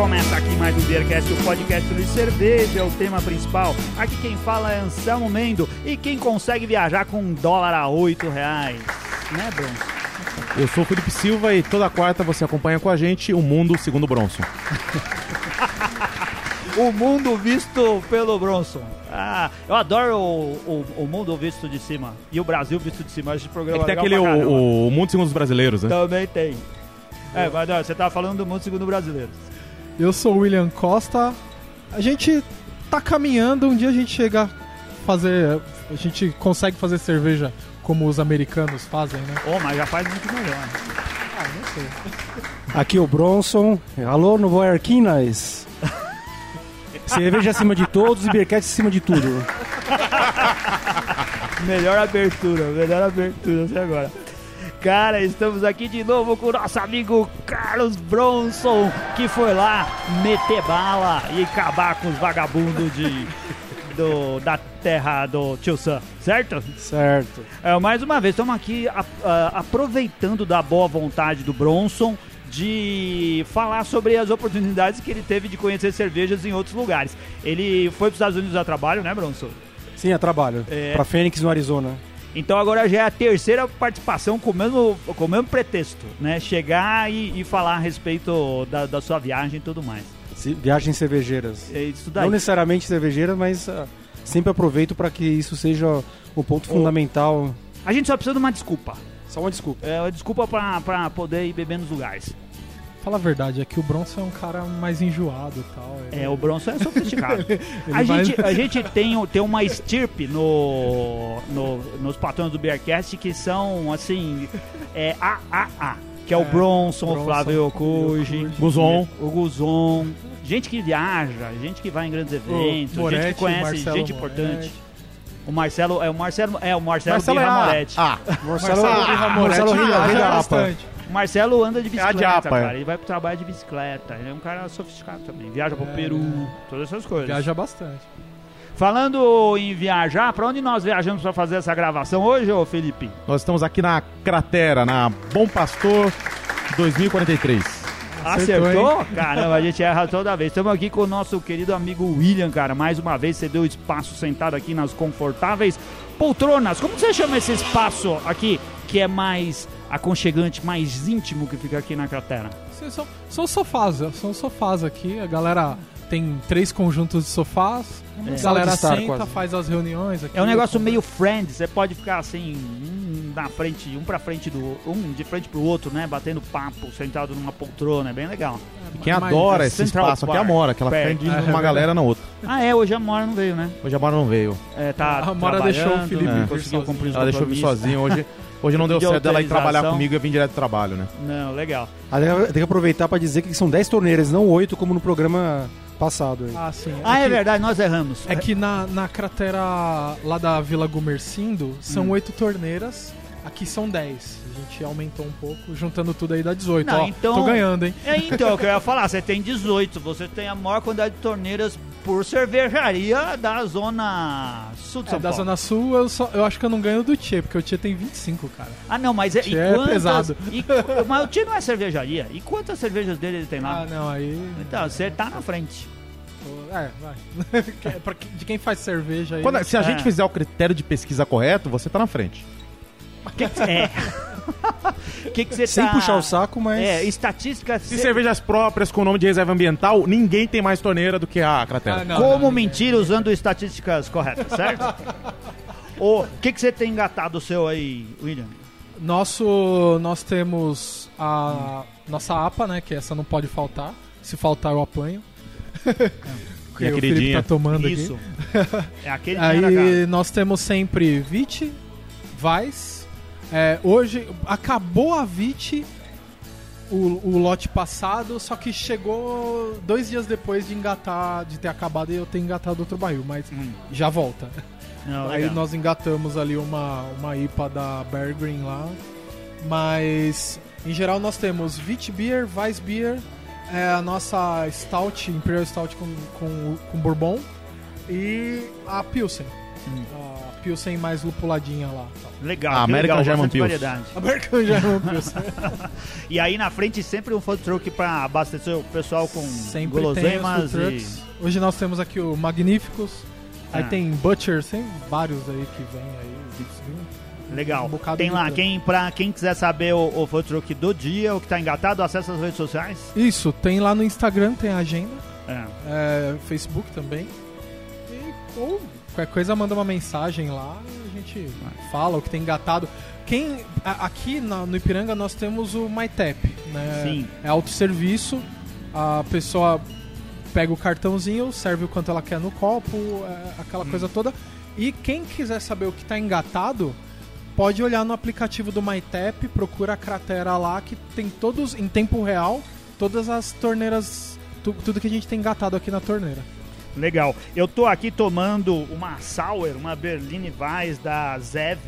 Começa aqui mais um Beercast, o podcast de cerveja, é o tema principal. Aqui quem fala é Anselmo Mendo e quem consegue viajar com um dólar a oito reais. Né, Bruno? Eu sou o Felipe Silva e toda quarta você acompanha com a gente o Mundo Segundo Bronson. o mundo visto pelo Bronson. Ah, eu adoro o, o, o, mundo visto de cima. E o Brasil visto de cima. Esse programa é tem aquele o, o, Mundo Segundo os Brasileiros, né? Também tem. É, mas não, você tava falando do Mundo Segundo Brasileiros. Eu sou o William Costa. A gente tá caminhando, um dia a gente chega a fazer. A gente consegue fazer cerveja como os americanos fazem, né? Oh, mas já faz muito melhor. Ah, não sei. Aqui é o Bronson. Alô, Novo Arquinas. Cerveja acima de todos e Beercat acima de tudo. melhor abertura, melhor abertura até agora. Cara, estamos aqui de novo com o nosso amigo Carlos Bronson, que foi lá meter bala e acabar com os vagabundos de, do, da terra do Tio Sam, certo? Certo. É, mais uma vez, estamos aqui a, a, aproveitando da boa vontade do Bronson de falar sobre as oportunidades que ele teve de conhecer cervejas em outros lugares. Ele foi para os Estados Unidos a trabalho, né, Bronson? Sim, a trabalho. É... Para Phoenix, no Arizona. Então agora já é a terceira participação com o mesmo, com o mesmo pretexto, né? Chegar e, e falar a respeito da, da, sua viagem e tudo mais. Viagens cervejeiras. É isso daí. Não necessariamente cervejeiras, mas uh, sempre aproveito para que isso seja o ponto fundamental. A gente só precisa de uma desculpa. Só uma desculpa. É uma desculpa para poder ir beber nos lugares. Fala a verdade, é que o Bronson é um cara mais enjoado e tal. Ele... É, o Bronson é sofisticado. a, vai... gente, a gente tem, tem uma estirpe no, no, nos patrões do Bearcast que são, assim, é AAA. Que é, o é, Bronson, Bronson, o Flávio Okuji, Guzon. o Guzon. Gente que viaja, gente que vai em grandes eventos, Moretti, gente que conhece Marcelo gente importante. O Marcelo, é o Marcelo, é o Marcelo, Marcelo Birra é Moretti. Ah, Marcelo, Marcelo, Marcelo viaja bastante. O Marcelo anda de é bicicleta, é cara. Ele vai pro trabalho de bicicleta. Ele é um cara sofisticado também. Viaja pro é, Peru, todas essas coisas. Viaja bastante. Falando em viajar, para onde nós viajamos para fazer essa gravação hoje, ô Felipe? Nós estamos aqui na Cratera, na Bom Pastor 2043. Acertou? Acertou? Caramba, a gente erra toda vez. Estamos aqui com o nosso querido amigo William, cara. Mais uma vez, você deu espaço sentado aqui nas confortáveis poltronas. Como você chama esse espaço aqui que é mais aconchegante, mais íntimo que fica aqui na cratera? Sim, são, são sofás, são sofás aqui. A galera tem três conjuntos de sofás. É. A galera senta, quase. faz as reuniões. Aqui, é um negócio meio friend, você pode ficar assim, um na frente, um pra frente do. um de frente pro outro, né? Batendo papo, sentado numa poltrona, é bem legal. E quem adora esse espaço aqui é a Mora, que ela fica de uma galera na outra. Ah, é, hoje a Mora não veio, né? Hoje a Mora não veio. É, tá. A Mora deixou o Felipe. É. Conseguiu cumprir os Ela deixou eu vir sozinho hoje. Hoje não deu certo ela ir trabalhar comigo e eu vim direto do trabalho, né? Não, legal. Tem que aproveitar para dizer que são 10 torneiras, não 8 como no programa passado. Aí. Ah, sim. Ah, é, é verdade, nós erramos. É que na, na cratera lá da Vila Gumercindo são hum. 8 torneiras, aqui são 10 a gente aumentou um pouco, juntando tudo aí dá 18. Não, Ó, então, tô ganhando, hein? É, então, o que eu ia falar, você tem 18, você tem a maior quantidade de torneiras por cervejaria da zona sul de é, São é, Paulo. Da zona sul, eu, só, eu acho que eu não ganho do Tchê, porque o Tchê tem 25, cara. Ah, não, mas é, e é quantas, pesado. E, mas o Tchê não é cervejaria. E quantas cervejas dele ele tem lá? Ah, não, aí... Então, você tá na frente. É, vai. de quem faz cerveja aí. Quando, se a é. gente fizer o critério de pesquisa correto, você tá na frente. Que que, é. que que você Sem tá... puxar o saco, mas. É, estatísticas. Se cervejas próprias com o nome de reserva ambiental, ninguém tem mais torneira do que a cratera. Ah, não, Como não, mentir não. usando estatísticas corretas, certo? O que, que você tem engatado o seu aí, William? Nosso, nós temos a nossa APA, né? Que essa não pode faltar. Se faltar, eu apanho. que o Felipe tá tomando Isso. aqui. É aquele Aí nós temos sempre VIT, Vice, é, hoje acabou a VIT, o, o, lote passado, só que chegou dois dias depois de engatar, de ter acabado e eu ter engatado outro barril, mas hum. já volta. Não, Aí nós engatamos ali uma, uma IPA da Bear Green lá. Mas em geral nós temos Vit Beer, Weiss Beer, é a nossa Stout, Imperial Stout com, com, com Bourbon e a Pilsen. Hum. A Pilsen mais lupuladinha lá. Legal, Ah, American legal, German bastante Pils. variedade. American German Pilsen. E aí na frente sempre um food truck pra abastecer o pessoal com Sempre guloseimas e... Hoje nós temos aqui o Magníficos. Aí Ah. tem Butchers, tem vários aí que vem aí. Legal. Um Tem lá, quem, pra quem quiser saber o, o food truck do dia, o que tá engatado, acessa as redes sociais. Isso, tem lá no Instagram, tem a agenda. É. é, Facebook também. E, ou qualquer coisa manda uma mensagem lá e a gente fala o que tem engatado. Quem, a- aqui na- no Ipiranga nós temos o MyTap, né? Sim. É autosserviço, a pessoa pega o cartãozinho, serve o quanto ela quer no copo, é, aquela coisa toda. E quem quiser saber o que está engatado, pode olhar no aplicativo do MyTap, procura a cratera lá que tem todos, em tempo real, todas as torneiras, tu- tudo que a gente tem engatado aqui na torneira. Legal. Eu tô aqui tomando uma Sour, uma Berline Weiss da Zev,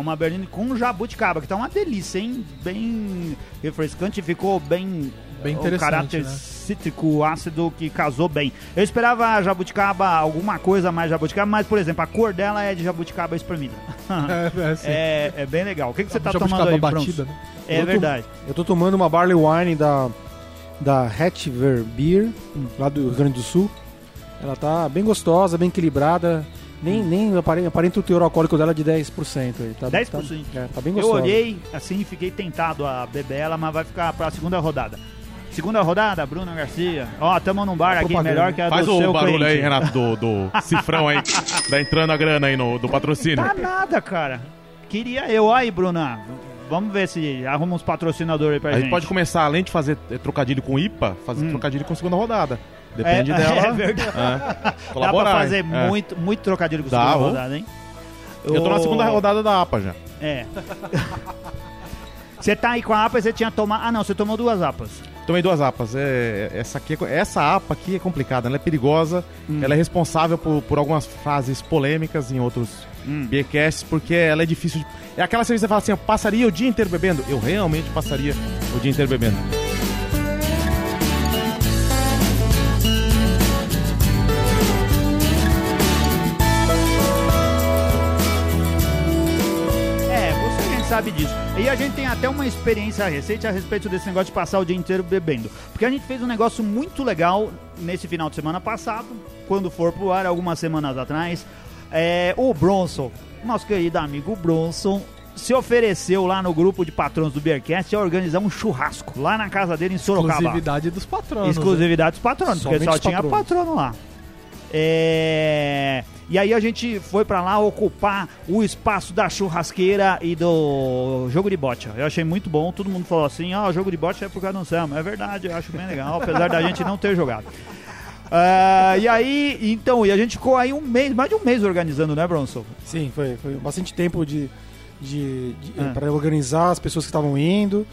uma Berline com jabuticaba, que tá uma delícia, hein? Bem refrescante, ficou bem... Bem O interessante, caráter né? cítrico, ácido, que casou bem. Eu esperava jabuticaba, alguma coisa mais jabuticaba, mas, por exemplo, a cor dela é de jabuticaba espremida. É, é, assim, é, é bem legal. O que, que você tá jabuticaba tomando aí, batida, né? É Eu tô- verdade. Eu tô tomando uma Barley Wine da, da Hatchver Beer, lá do Rio Grande do Sul. Ela tá bem gostosa, bem equilibrada. Nem, nem aparenta, o teor alcoólico dela de 10%. Aí. Tá, 10%. Tá, é, tá bem Eu gostosa. olhei assim e fiquei tentado a beber ela, mas vai ficar pra segunda rodada. Segunda rodada, Bruno Garcia. Ó, tamo num bar aqui melhor que a Faz do o seu barulho cliente. aí, Renato, do, do cifrão aí. tá entrando a grana aí no, do patrocínio. Tá nada, cara. Queria eu. Aí, Bruna. Vamos ver se arruma uns patrocinadores aí pra A gente. gente pode começar, além de fazer eh, trocadilho com IPA, fazer Hum. trocadilho com segunda rodada. Depende é, dela. É verdade. É. Dá Colaborar. pra fazer hein? É. muito, muito trocadilho com Dá, segunda rodada, hein? Eu tô na segunda rodada da APA já. É. Você tá aí com a APA e você tinha tomado. Ah, não, você tomou duas APAs. Tomei duas APAs. É, essa, aqui, é- essa APA aqui é complicada, ela é perigosa. Hum. Ela é responsável por, por algumas frases polêmicas em outros Hum. beercasts, porque ela é difícil de... É aquela cerveja que você fala assim, eu passaria o dia inteiro bebendo? Eu realmente passaria o dia inteiro bebendo. Sabe disso. E a gente tem até uma experiência recente a respeito desse negócio de passar o dia inteiro bebendo. Porque a gente fez um negócio muito legal nesse final de semana passado, quando for pro ar, algumas semanas atrás. É, o Bronson, nosso querido amigo Bronson, se ofereceu lá no grupo de patrões do Beercast a organizar um churrasco lá na casa dele em Sorocaba. Exclusividade dos patronos. né? Exclusividade dos patronos, porque só tinha patrono lá. É... E aí a gente foi pra lá ocupar o espaço da churrasqueira e do jogo de bote. Eu achei muito bom. Todo mundo falou assim: ó, o jogo de bote é por causa do Anselmo. É verdade, eu acho bem legal, apesar da gente não ter jogado. Ah, e aí, então, e a gente ficou aí um mês, mais de um mês organizando, né, Bronson? Sim, foi, foi bastante tempo de, de, de Ah. para organizar as pessoas que estavam indo.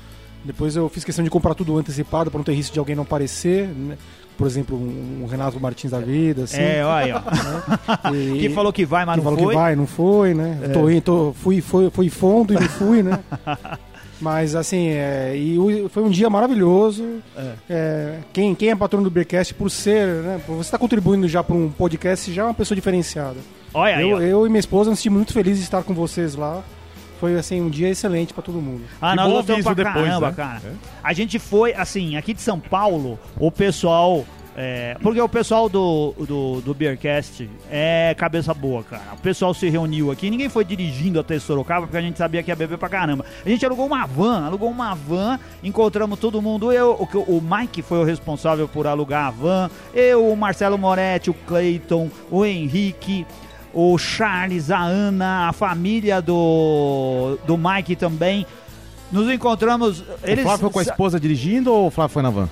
Depois eu fiz questão de comprar tudo antecipado para não ter risco de alguém não aparecer. né? Por exemplo, um, um Renato Martins da vida, assim. É, olha aí, ó. E- que falou que vai, mas que não falou foi. que vai, não foi, né? É. Tô, tô, fui, foi, fui fundo e não fui, né? Mas assim, é, e foi um dia maravilhoso. É. É, quem, quem é patrono do Beercast, por ser, né? Por você estar contribuindo já para um podcast, já é uma pessoa diferenciada. Olha aí, eu, ó. eu e minha esposa nos sentimos muito felizes de estar com vocês lá. Foi assim um dia excelente para todo mundo. Ah, Que nós gostamos pra depois, caramba, né? cara. É. A gente foi, assim, aqui de São Paulo, o pessoal. É, porque o pessoal do, do, do Beercast é cabeça boa, cara. O pessoal se reuniu aqui, ninguém foi dirigindo até Sorocaba, porque a gente sabia que ia beber pra caramba. A gente alugou uma van, alugou uma van, encontramos todo mundo. Eu, o, que- o Mike foi o responsável por alugar a van, eu, o Marcelo Moretti, o Clayton, o Henrique o Charles, a Ana, a família do, do Mike também. Nos encontramos. Eles, O Flávio foi com a esposa dirigindo ou o Flávio foi na van?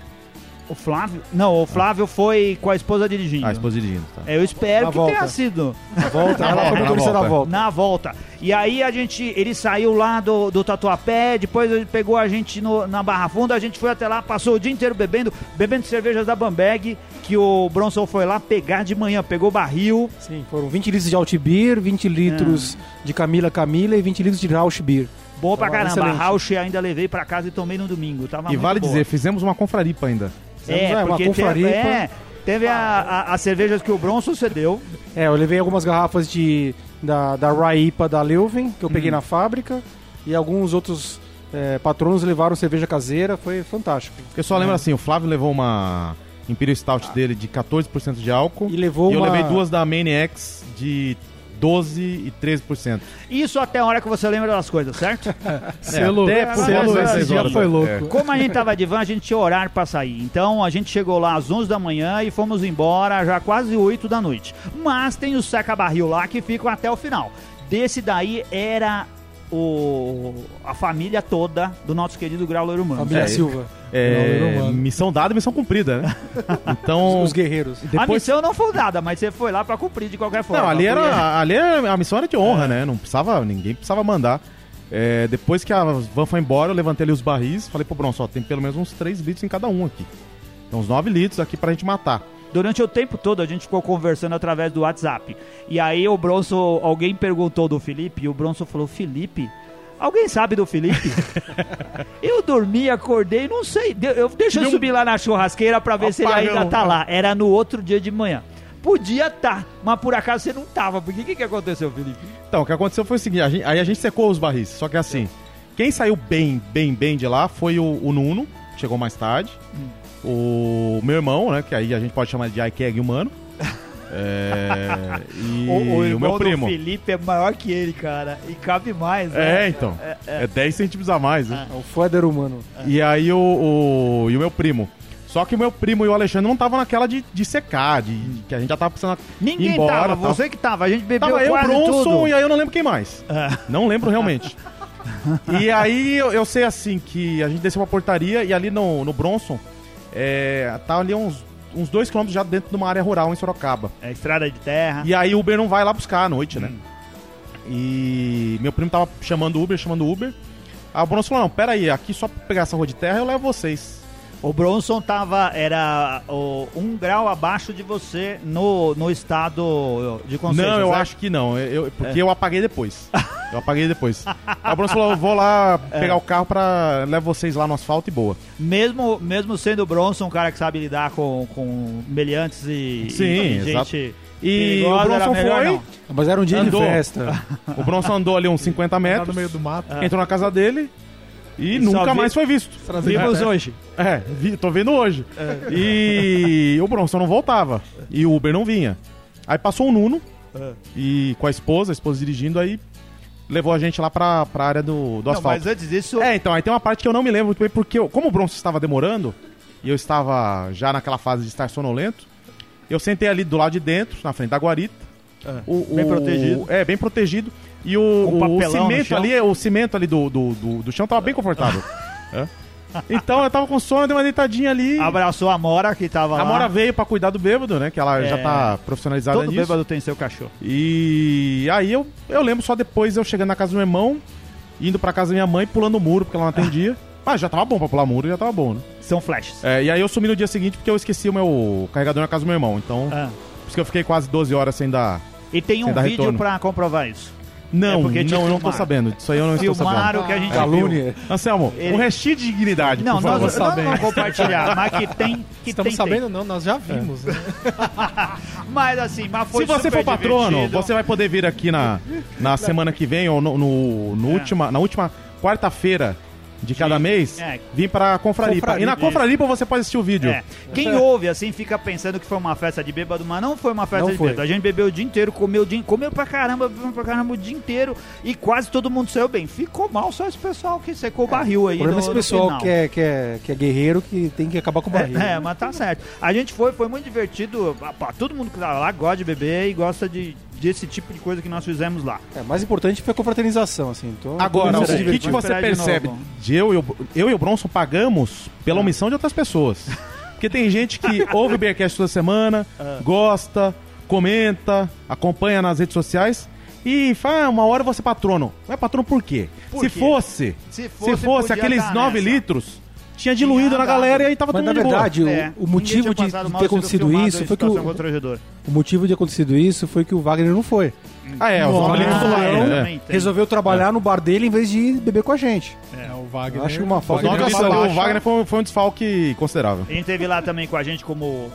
O Flávio? Não, o Flávio foi com a esposa dirigindo. Ah, a esposa dirigindo, tá. Eu espero Na que volta. tenha sido Na volta, ela foi Na motorista da volta. na volta. E aí a gente, ele saiu lá do, do Tatuapé, depois ele pegou a gente no- na Barra Funda, a gente foi até lá, passou o dia inteiro bebendo, bebendo cervejas da Bambeg, que o Bronson foi lá pegar de manhã, pegou barril. Sim, foram 20 litros de Altbier, 20 litros de Camila Camila e 20 litros de Rausch Beer. Bom pra Tava caramba. A. Rausch ainda levei pra casa e tomei no domingo. Tava E muito vale boa. dizer, fizemos uma confraripa ainda. É, É, uma porque confraripa. Tem, é, Teve a, a, as cervejas que o Bronson cedeu. É, eu levei algumas garrafas de da, da Raipa da Leuven, que eu peguei hum. na fábrica, e alguns outros é, patronos levaram cerveja caseira, foi fantástico. Eu só lembro é. assim, o Flávio levou uma Imperial Stout dele de 14% de álcool. E levou e uma... eu levei duas da Maniacs de 12 e 13%. Isso até a hora que você lembra das coisas, certo? é, selo, por selo esse dia foi louco. É. Como a gente tava de van, a gente tinha horário para sair. Então a gente chegou lá às 11 da manhã e fomos embora já quase 8 da noite. Mas tem o seca-barril lá que ficam até o final. Desse daí era o, a família toda do nosso querido Grauler Humano. Família é, Silva. É, missão dada, missão cumprida, né? Então. Os guerreiros. Depois... A missão não foi dada, mas você foi lá para cumprir de qualquer forma. Não, ali, era, ali a missão era de honra, é. né? Não precisava, ninguém precisava mandar. É, depois que a van foi embora, eu levantei ali os barris, falei pro Bronson, ó, tem pelo menos uns 3 litros em cada um aqui. Então uns 9 litros aqui pra gente matar. Durante o tempo todo a gente ficou conversando através do WhatsApp. E aí o Bronson, alguém perguntou do Felipe, e o Bronson falou: Felipe, Alguém sabe do Felipe? eu dormi, acordei, não sei. Eu, deixa eu subir lá na churrasqueira pra ver Apagão. se ele ainda tá lá. Era no outro dia de manhã. Podia tá, mas por acaso você não tava. Por que que, que aconteceu, Felipe? Então, o que aconteceu foi o seguinte: a gente, aí a gente secou os barris. Só que assim, quem saiu bem, bem, bem de lá foi o, o Nuno, chegou mais tarde. Hum. O meu irmão, né? Que aí a gente pode chamar de iKeg humano. É, e o, o, o meu primo. O Felipe é maior que ele, cara. E cabe mais, né? É, então. É, é. é 10 centímetros a mais. Né? É o foder humano. E aí o, o, e o meu primo. Só que o meu primo e o Alexandre não estavam naquela de, de secar, de, de, que a gente já tava precisando Ninguém embora, tava, você que tava. A gente bebeu tava quase eu, Bronson, tudo. e aí eu não lembro quem mais. É. Não lembro realmente. e aí eu, eu, sei assim que a gente desceu pra portaria e ali no, no Bronson é, tá ali uns uns dois quilômetros já dentro de uma área rural em Sorocaba. É estrada de terra. E aí o Uber não vai lá buscar à noite, né? hum. né? E meu primo tava chamando Uber, chamando Uber. Aí o Bronson falou, não, pera aí, aqui só pra pegar essa rua de terra eu levo vocês. O Bronson tava, era o, um grau abaixo de você no, no estado de consciência. Não, eu certo? acho que não, eu, porque é. eu apaguei depois. Eu apaguei depois. Aí o Bronson falou, eu vou lá é. pegar é. o carro pra levar vocês lá no asfalto e boa. Mesmo, mesmo sendo o Bronson um cara que sabe lidar com, com meliantes e, Sim, e gente... E o Bronson foi. Não. Mas era um dia andou. de festa. O Bronson andou ali uns 50 metros. no meio do mato. Entrou na casa dele. E, e nunca mais foi visto. Vimos é, hoje. É, vi, tô vendo hoje. É. E o Bronson não voltava. E o Uber não vinha. Aí passou o Nuno. É. E com a esposa, a esposa dirigindo, aí levou a gente lá pra, pra área do, do não, asfalto. Mas antes disso. É, então, aí tem uma parte que eu não me lembro muito bem, porque eu, como o Bronson estava demorando, e eu estava já naquela fase de estar sonolento, eu sentei ali do lado de dentro, na frente da guarita. É, o, bem o, protegido. É, bem protegido. E o, o, o cimento ali, o cimento ali do, do, do, do chão tava bem confortável. é. Então eu tava com sono, dei uma deitadinha ali. Abraçou a Mora que tava a lá. A Mora veio pra cuidar do bêbado, né? Que ela é... já tá profissionalizada Todo nisso. bêbado tem seu cachorro. E aí eu, eu lembro só depois eu chegando na casa do meu irmão, indo pra casa da minha mãe, pulando o muro, porque ela não atendia. Mas já tava bom pra pular muro, já tava bom, né? São flashes. É, e aí eu sumi no dia seguinte porque eu esqueci o meu carregador na casa do meu irmão. Então, ah. por isso que eu fiquei quase 12 horas sem dar. E tem um vídeo retorno. pra comprovar isso. Não, é não, eu não tô sabendo. Isso aí eu não Filmaram estou sabendo. que a gente Calúnia. Viu. Anselmo, Ele... um restinho de dignidade, não, por favor. Nós, não vamos compartilhar, mas que tem... Que Estamos tem, sabendo tem. não, nós já vimos. É. Né? mas assim, mas foi Se você for patrono, você vai poder vir aqui na, na semana que vem ou no, no, no é. última, na última quarta-feira de cada mês, é. vim pra Confraripa. Confraripa. E na Confraripa você pode assistir o vídeo. É. Quem ouve, assim, fica pensando que foi uma festa de bêbado, mas não foi uma festa não de foi. bêbado. A gente bebeu o dia inteiro, comeu o dia, comeu pra caramba, bebeu pra caramba o dia inteiro e quase todo mundo saiu bem. Ficou mal só esse pessoal que secou o barril aí. O problema é esse pessoal que é, que, é, que é guerreiro que tem que acabar com o barril. É, é, mas tá certo. A gente foi, foi muito divertido. Todo mundo que tá lá gosta de beber e gosta de desse tipo de coisa que nós fizemos lá. É, mais importante foi a confraternização, assim. Então, Agora, o que, que você percebe de, eu, eu, eu e o Bronson pagamos pela ah. omissão de outras pessoas. Porque tem gente que ouve o Bearcast toda semana, ah. gosta, comenta, acompanha nas redes sociais e fala, ah, uma hora você é patrono. Não é patrono por quê? Por se, quê? Fosse, se fosse, se fosse aqueles 9 litros, tinha diluído tinha na galera e aí tava Mas tudo na verdade, o, é, o, motivo de, ter acontecido isso foi que o, o motivo de acontecido isso foi que o Wagner não foi. Ah, é, o Wagner ah, é. resolveu trabalhar é. no bar dele em vez de beber com a gente. É, o Wagner. Acho uma falta de O Wagner foi, foi um desfalque considerável. A gente teve lá também com a gente como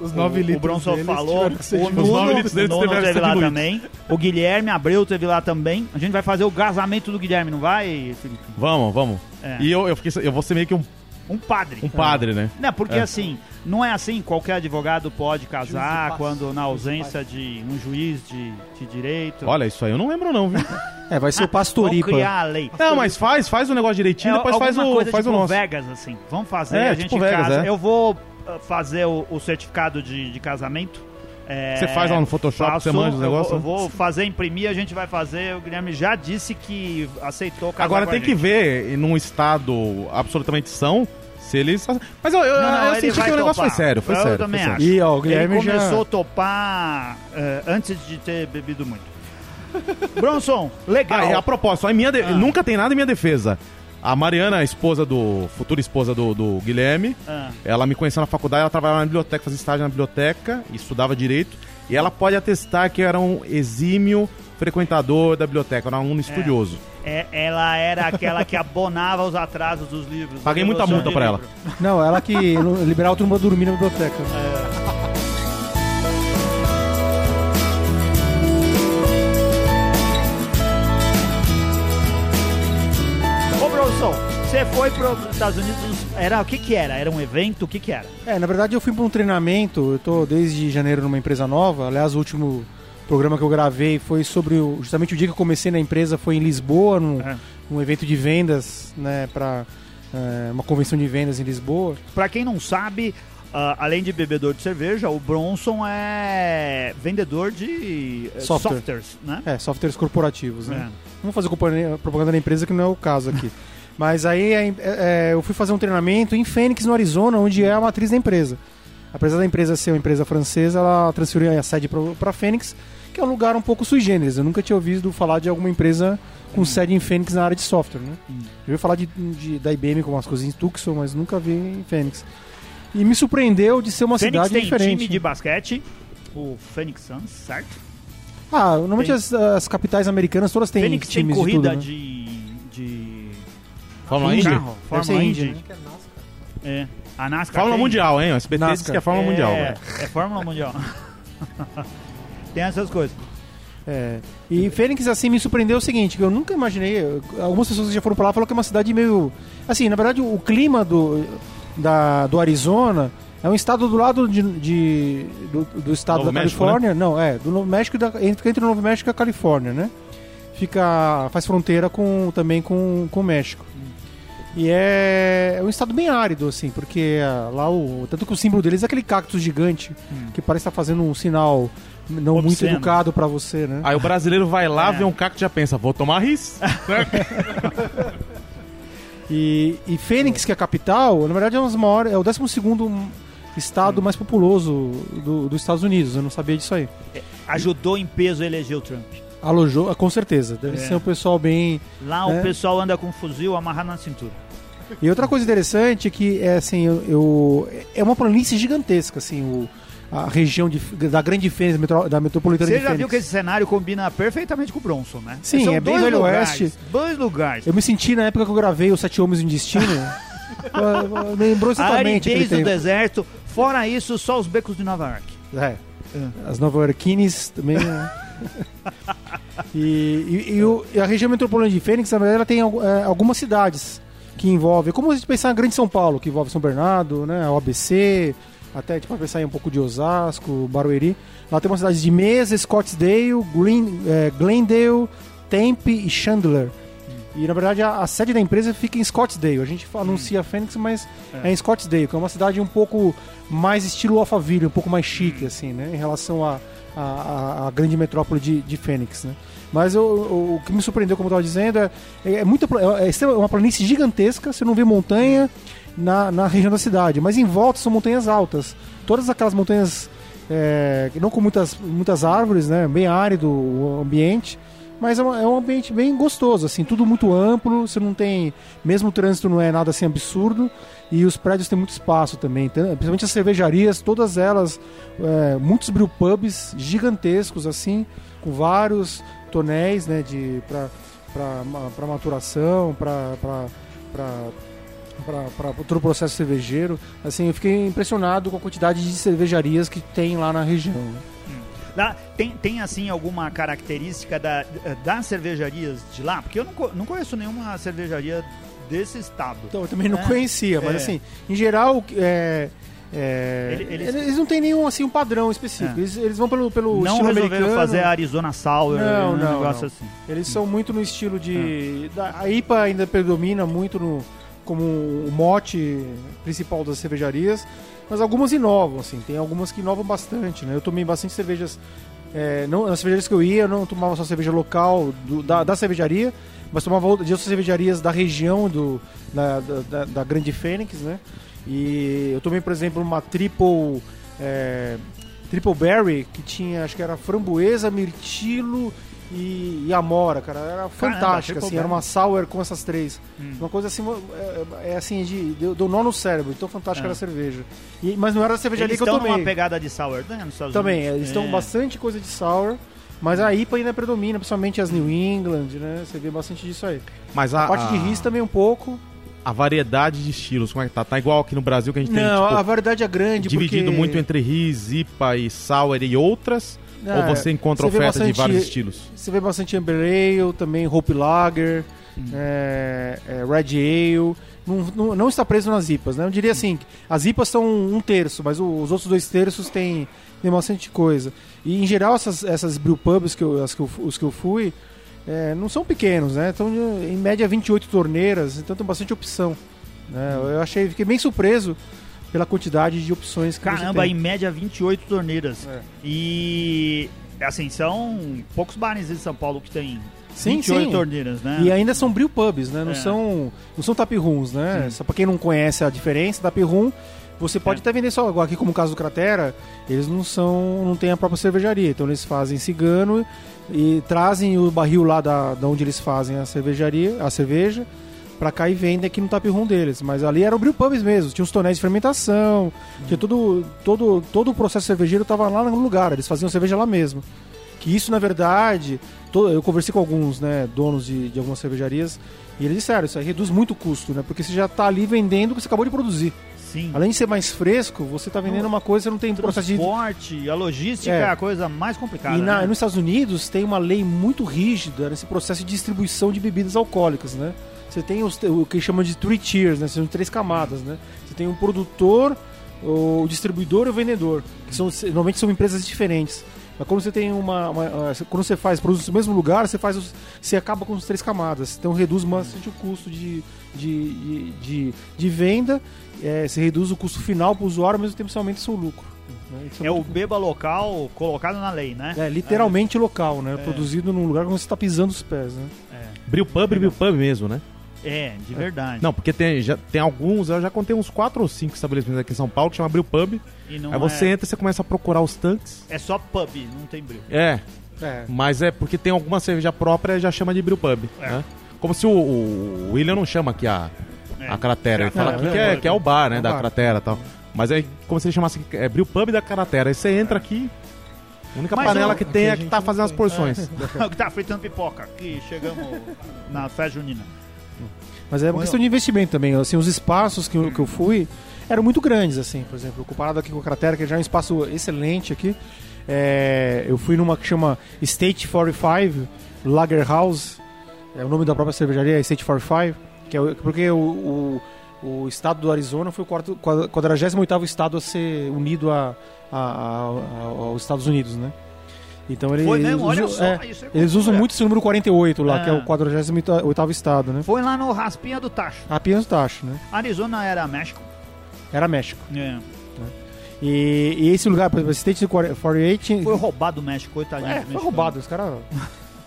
Os 9 litros. O Bronson falou. O Nuno, o Nuno teve lá muito. também. O Guilherme Abreu teve lá também. A gente vai fazer o casamento do Guilherme, não vai, Felipe? Vamos, vamos. É. E eu, eu, fiquei, eu vou ser meio que um um padre. Um padre, né? Não, porque é. assim, não é assim, qualquer advogado pode casar quando na ausência de um juiz de, de direito. Olha, isso aí eu não lembro não, viu? é, vai ser o pastoripa. criar a lei. Não, mas faz, faz o negócio direitinho, é, depois faz o coisa faz tipo o nosso. Vegas assim. Vamos fazer, é, a gente tipo Vegas, casa. É. Eu vou uh, fazer o, o certificado de, de casamento. É, você faz lá no Photoshop, faço, você manda os negócios? Eu, eu vou fazer, imprimir, a gente vai fazer. O Guilherme já disse que aceitou casar Agora tem que ver, num estado absolutamente são, se eles. Mas eu, eu, não, eu senti que o negócio foi sério, foi eu sério. também foi acho. E, ó, o Guilherme ele começou já... a topar uh, antes de ter bebido muito. Bronson, legal. Ah, a propósito, a minha de... ah. nunca tem nada em minha defesa. A Mariana, a esposa do. futura esposa do, do Guilherme, ah. ela me conheceu na faculdade, ela trabalhava na biblioteca, fazia estágio na biblioteca, estudava direito. E ela pode atestar que era um exímio frequentador da biblioteca, era um aluno é. estudioso. É, ela era aquela que abonava os atrasos dos livros. Paguei muita multa pra ela. Não, ela que liberava o turma dormir na biblioteca. É. você foi para os Estados Unidos, era o que que era? Era um evento? O que que era? É, na verdade eu fui para um treinamento, eu tô desde janeiro numa empresa nova, aliás o último programa que eu gravei foi sobre o, justamente o dia que eu comecei na empresa foi em Lisboa, num, é. num evento de vendas, né, para é, uma convenção de vendas em Lisboa. Para quem não sabe, Uh, além de bebedor de cerveja, o Bronson é vendedor de eh, Software. softwares, né? É, softwares corporativos, né? É. Vamos fazer propaganda da empresa que não é o caso aqui. Mas aí é, é, eu fui fazer um treinamento em Phoenix, no Arizona, onde é a matriz da empresa. Apesar da empresa ser uma empresa francesa, ela transferiu a sede para Phoenix que é um lugar um pouco sui generis. Eu nunca tinha ouvido falar de alguma empresa com hum. sede em Fênix na área de software, né? Hum. Eu ouvi falar de, de, da IBM com umas coisas em Tucson, mas nunca vi em Fênix. E me surpreendeu de ser uma Phoenix cidade tem diferente. time de basquete, o Phoenix Suns, certo? Ah, normalmente as, as, capitais americanas todas têm Phoenix times tem corrida de, tudo, né? de, de... Fórmula Indy? Fórmula Indy. É. A NASCAR Fórmula tem... Mundial, hein? O SBT NASCAR. diz que é Fórmula é, Mundial. É, é Fórmula Mundial. Tem essas coisas. É. E Fênix, assim, me surpreendeu o seguinte, que eu nunca imaginei. Algumas pessoas que já foram pra lá falaram que é uma cidade meio. Assim, na verdade, o clima do, da, do Arizona é um estado do lado de, de do, do, estado Novo da México, Califórnia. Né? Não, é, do Novo México da, entre, entre o Novo México e a Califórnia, né? Fica. faz fronteira com, também com, com o México. E é, é um estado bem árido, assim, porque ah, lá o. Tanto que o símbolo deles é aquele cacto gigante, hum. que parece estar fazendo um sinal não Obsceno. muito educado para você, né? Aí o brasileiro vai lá, é. vê um cacto e já pensa, vou tomar ris. e, e Fênix, que é a capital, na verdade é, um maiores, é o 12 estado hum. mais populoso do, dos Estados Unidos. Eu não sabia disso aí. É, ajudou em peso a eleger o Trump. Alojou, com certeza. Deve é. ser um pessoal bem. Lá né? o pessoal anda com um fuzil amarrado na cintura. E outra coisa interessante é que é assim, eu, eu é uma planície gigantesca, assim, o, a região de, da Grande Fênix, metro, da metropolitana Você de Fênix. Você já viu que esse cenário combina perfeitamente com o Bronson, né? Sim, São é bem Velho Oeste. Dois lugares. Eu me senti na época que eu gravei Os Sete Homens em Destino. lembrou exatamente. A aridez do deserto. Fora isso, só os becos de Nova York. É. As Nova Yorkines também. Né? e, e, e, o, e, a região metropolitana de Fênix, na verdade, ela tem é, algumas cidades que envolvem. Como a gente pensar na Grande São Paulo, que envolve São Bernardo, né, OBC, até tipo, pensar aí um pouco de Osasco, Barueri. Lá tem uma cidade de Mesa, Scottsdale, Green, é, Glendale, Tempe e Chandler. E na verdade a, a, sede da empresa fica em Scottsdale. A gente anuncia hum. Phoenix, mas é. é. em Scottsdale, que é uma cidade um pouco mais estilo Alphaville, um pouco mais chique, assim, né? Em relação à a, a, a, grande metrópole de, de Phoenix, né? Mas o, o, o que me surpreendeu, como eu estava dizendo, é, é, é, muito, é, é uma planície gigantesca, você não vê montanha, na, na região da cidade, mas em volta são montanhas altas. Todas aquelas montanhas, é, não com muitas, muitas árvores, né? Bem árido o ambiente, mas é, uma, é, um ambiente bem gostoso, assim, tudo muito amplo, você não tem, mesmo o trânsito não é nada assim absurdo, e os prédios têm muito espaço também, principalmente as cervejarias, todas elas, é, muitos brewpubs gigantescos, assim, com vários tonéis, né, de, para maturação, para para todo o processo cervejeiro. Assim, eu fiquei impressionado com a quantidade de cervejarias que tem lá na região. Né? Lá, tem, tem, assim, alguma característica da, das cervejarias de lá? Porque eu não, não conheço nenhuma cervejaria desse estado. Então, eu também não é. conhecia, mas é. assim, em geral, é, é, eles, eles, não têm nenhum assim um padrão específico. É. Eles, eles, vão pelo, pelo não estilo americano. fazer a Arizona Sour, não, um não, negócio não. assim. Eles são muito no estilo de. É. Da, a IPA ainda predomina muito no, como o mote principal das cervejarias, mas algumas inovam, assim. Tem algumas que inovam bastante, né? Eu tomei bastante cervejas. É, não, nas cervejarias que eu ia, eu não tomava só cerveja local do, da, da cervejaria, mas tomava de outras cervejarias da região do, da, da, da Grande Fênix, né? E eu tomei, por exemplo, uma triple. É, triple Berry, que tinha, acho que era framboesa, mirtilo e, e amora, cara. Era fantástica, assim. Era uma sour com essas três. Hum. Uma coisa assim, é, é assim, de, deu, deu nó no cérebro. Então fantástica é. era a cerveja. E, mas não era a cervejaria que eu tomei. Eles uma pegada de sour, né? Também, Unidos. eles estão é. bastante coisa de sour. Mas a IPA ainda predomina, principalmente as New England, né? Você vê bastante disso aí. Mas a, a parte a... de ris também um pouco a variedade de estilos, como é que tá? Tá igual aqui no Brasil que a gente não, tem, Não, tipo, a variedade é grande Dividido porque... muito entre Riz, IPA e Sour e outras? Ou é, você encontra você ofertas bastante, de vários estilos? Você vê bastante Amber Ale, também Hope Lager, hum. é, é, Red Ale... Não, não, não, está preso nas IPAs, né? Eu diria assim, as IPAs são um terço, mas os outros dois terços tem, tem bastante coisa. E em geral essas, essas brewpubs que eu, as que eu, os que eu fui, é, não são pequenos, né? Estão em média 28 torneiras, então tem bastante opção. Né? Eu achei, fiquei bem surpreso pela quantidade de opções que Caramba, em média 28 torneiras. É. E assim, são poucos bares em São Paulo que tem sim, 28 sim. torneiras, né? E ainda são brew pubs, né? Não é. são não são tap rooms, né? Sim. Só para quem não conhece a diferença, tap room você pode é. até vender só agora aqui como o caso do Cratera, eles não são não têm a própria cervejaria, então eles fazem cigano e trazem o barril lá da, da onde eles fazem a cervejaria, a cerveja, para cá e vendem aqui no tap room deles. Mas ali eram brew pubs mesmo, tinha os tonéis de fermentação, uhum. tinha todo, todo, todo o processo cervejeiro estava lá no lugar, eles faziam cerveja lá mesmo. Que isso, na verdade, todo, eu conversei com alguns né, donos de, de algumas cervejarias e eles disseram, isso aí reduz muito o custo, né? Porque você já está ali vendendo o que você acabou de produzir. Sim. Além de ser mais fresco, você está vendendo uma coisa, você não tem processo de transporte, a logística é. é. a coisa mais complicada. E na, né? nos Estados Unidos tem uma lei muito rígida nesse processo de distribuição de bebidas alcoólicas, né? Você tem os, o que chama de three tiers, né? São três camadas, né? Você tem o produtor, o distribuidor e o vendedor, que são normalmente são empresas diferentes. Mas quando você tem uma, uma, quando você faz produtos no mesmo lugar, você faz os, você acaba com as três camadas. Então reduz bastante o custo de, de, de, de, de venda é, você reduz o custo final para o usuário, ao mesmo tempo você aumenta o seu lucro. Né? É, é o beba local colocado na lei, né? É, literalmente é. local, né? É. Produzido num lugar onde você está pisando os pés, né? É. Brewpub, Brewpub mesmo, né? É, de verdade. Não, porque tem, já, tem alguns, eu já contei uns 4 ou 5 estabelecimentos aqui em São Paulo que chama Brewpub. Aí você é... entra e você começa a procurar os tanques. É só pub, não tem brew. É. é. Mas é porque tem alguma cerveja própria e já chama de Brewpub. É. Né? Como se o, o William não chama aqui a a cratera. Ele fala aqui que é, que é o bar, né, da cratera e tal. Mas é como se ele chamasse é Brew Pub da cratera. Aí você entra aqui, a única Mas panela que tem é que tá fazendo as porções. É. que tá fritando pipoca. Aqui chegamos na festa junina. Mas é uma questão de investimento também. Assim, os espaços que eu, que eu fui eram muito grandes, assim. Por exemplo, comparado aqui com a cratera, que já é um espaço excelente aqui. É, eu fui numa que chama State 45 Lager House. É o nome da própria cervejaria, é State 45 que é, porque o, o, o, estado do Arizona foi o 48º estado a ser unido a, a, a, aos Estados Unidos, né? Então ele, Foi mesmo? Olha usam, só, é, é eles usam muito esse número 48 lá, é. que é o 48º estado, né? Foi lá no Raspinha do Tacho. Raspinha do Tacho, né? Arizona era México? Era México. É. Né? E, e, esse lugar, por exemplo, State 48... Foi roubado do México, coitadinho. É, foi roubado, os caras...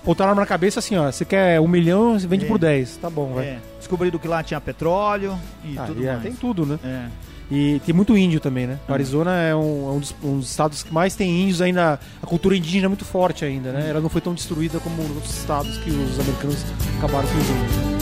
botaram na cabeça assim, ó, você quer um milhão, você vende é. por 10, tá bom, vai. É. Descobriram que lá tinha petróleo e ah, tudo é, mais. Tem tudo, né? É. E tem muito índio também, né? Uhum. Arizona é um, é um, dos, um, dos, estados que mais tem índios ainda. A cultura indígena é muito forte ainda, né? Uhum. Ela não foi tão destruída como outros estados que os americanos acabaram com os índios.